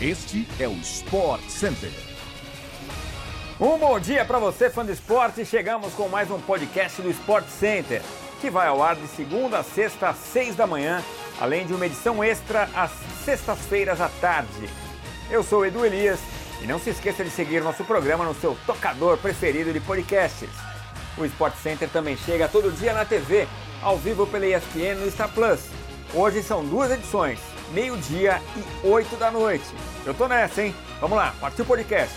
Este é o Sport Center. Um bom dia para você, fã do esporte. Chegamos com mais um podcast do Sport Center, que vai ao ar de segunda a sexta às seis da manhã, além de uma edição extra às sextas-feiras à tarde. Eu sou Edu Elias e não se esqueça de seguir nosso programa no seu tocador preferido de podcasts. O Sport Center também chega todo dia na TV, ao vivo pela ESPN no Star Plus. Hoje são duas edições, meio-dia e 8 da noite. Eu tô nessa, hein? Vamos lá, partiu o podcast.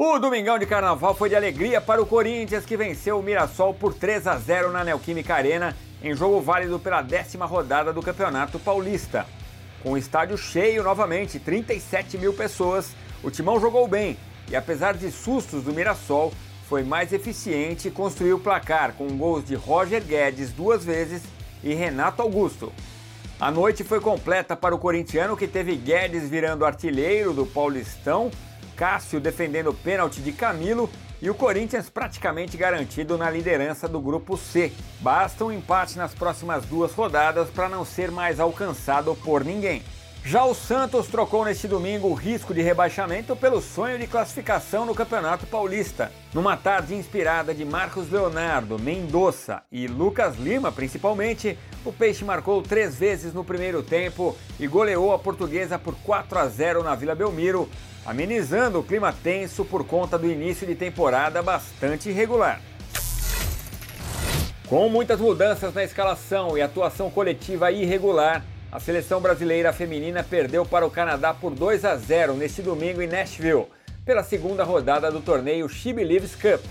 O Domingão de Carnaval foi de alegria para o Corinthians, que venceu o Mirassol por 3 a 0 na Neoquímica Arena, em jogo válido pela décima rodada do Campeonato Paulista. Com o estádio cheio novamente, 37 mil pessoas, o Timão jogou bem e, apesar de sustos do Mirassol, foi mais eficiente e construiu o placar com gols de Roger Guedes duas vezes e Renato Augusto. A noite foi completa para o corintiano que teve Guedes virando artilheiro do Paulistão, Cássio defendendo o pênalti de Camilo e o Corinthians praticamente garantido na liderança do grupo C. Basta um empate nas próximas duas rodadas para não ser mais alcançado por ninguém. Já o Santos trocou neste domingo o risco de rebaixamento pelo sonho de classificação no Campeonato Paulista. Numa tarde inspirada de Marcos Leonardo, Mendonça e Lucas Lima, principalmente, o Peixe marcou três vezes no primeiro tempo e goleou a portuguesa por 4 a 0 na Vila Belmiro, amenizando o clima tenso por conta do início de temporada bastante irregular. Com muitas mudanças na escalação e atuação coletiva irregular, a seleção brasileira feminina perdeu para o Canadá por 2 a 0 neste domingo em Nashville, pela segunda rodada do torneio She Believes Cup.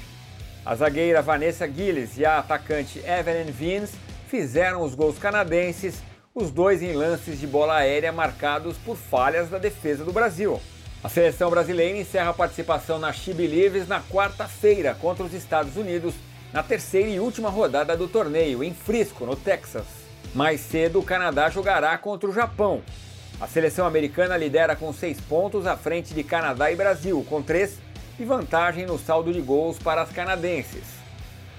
A zagueira Vanessa Gilles e a atacante Evelyn Vins fizeram os gols canadenses, os dois em lances de bola aérea marcados por falhas da defesa do Brasil. A seleção brasileira encerra a participação na She Believes na quarta-feira contra os Estados Unidos, na terceira e última rodada do torneio, em Frisco, no Texas. Mais cedo, o Canadá jogará contra o Japão. A seleção americana lidera com seis pontos à frente de Canadá e Brasil, com três e vantagem no saldo de gols para as canadenses.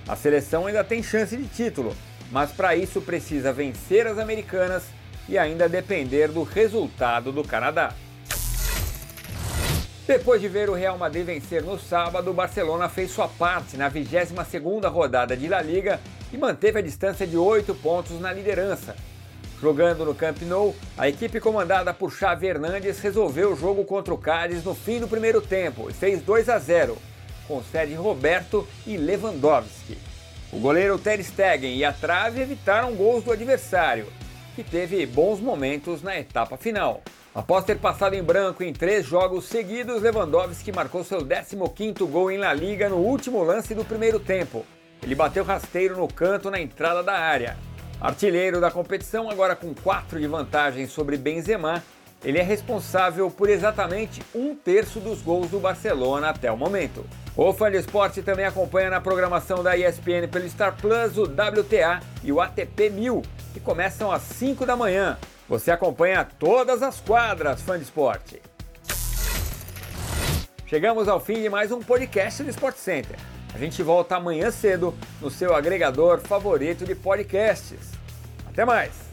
A seleção ainda tem chance de título, mas para isso precisa vencer as americanas e ainda depender do resultado do Canadá. Depois de ver o Real Madrid vencer no sábado, o Barcelona fez sua parte na 22ª rodada de La Liga e manteve a distância de 8 pontos na liderança. Jogando no Camp Nou, a equipe comandada por Xavi Hernandes resolveu o jogo contra o Cádiz no fim do primeiro tempo e fez 2 a 0, com sede Roberto e Lewandowski. O goleiro Ter Stegen e a trave evitaram gols do adversário, que teve bons momentos na etapa final. Após ter passado em branco em três jogos seguidos, Lewandowski marcou seu 15º gol em La Liga no último lance do primeiro tempo, ele bateu rasteiro no canto na entrada da área. Artilheiro da competição, agora com 4 de vantagem sobre Benzema, ele é responsável por exatamente um terço dos gols do Barcelona até o momento. O fã de esporte também acompanha na programação da ESPN pelo Star Plus o WTA e o ATP 1000, que começam às 5 da manhã. Você acompanha todas as quadras, fã de esporte. Chegamos ao fim de mais um podcast do Sport Center. A gente volta amanhã cedo no seu agregador favorito de podcasts. Até mais!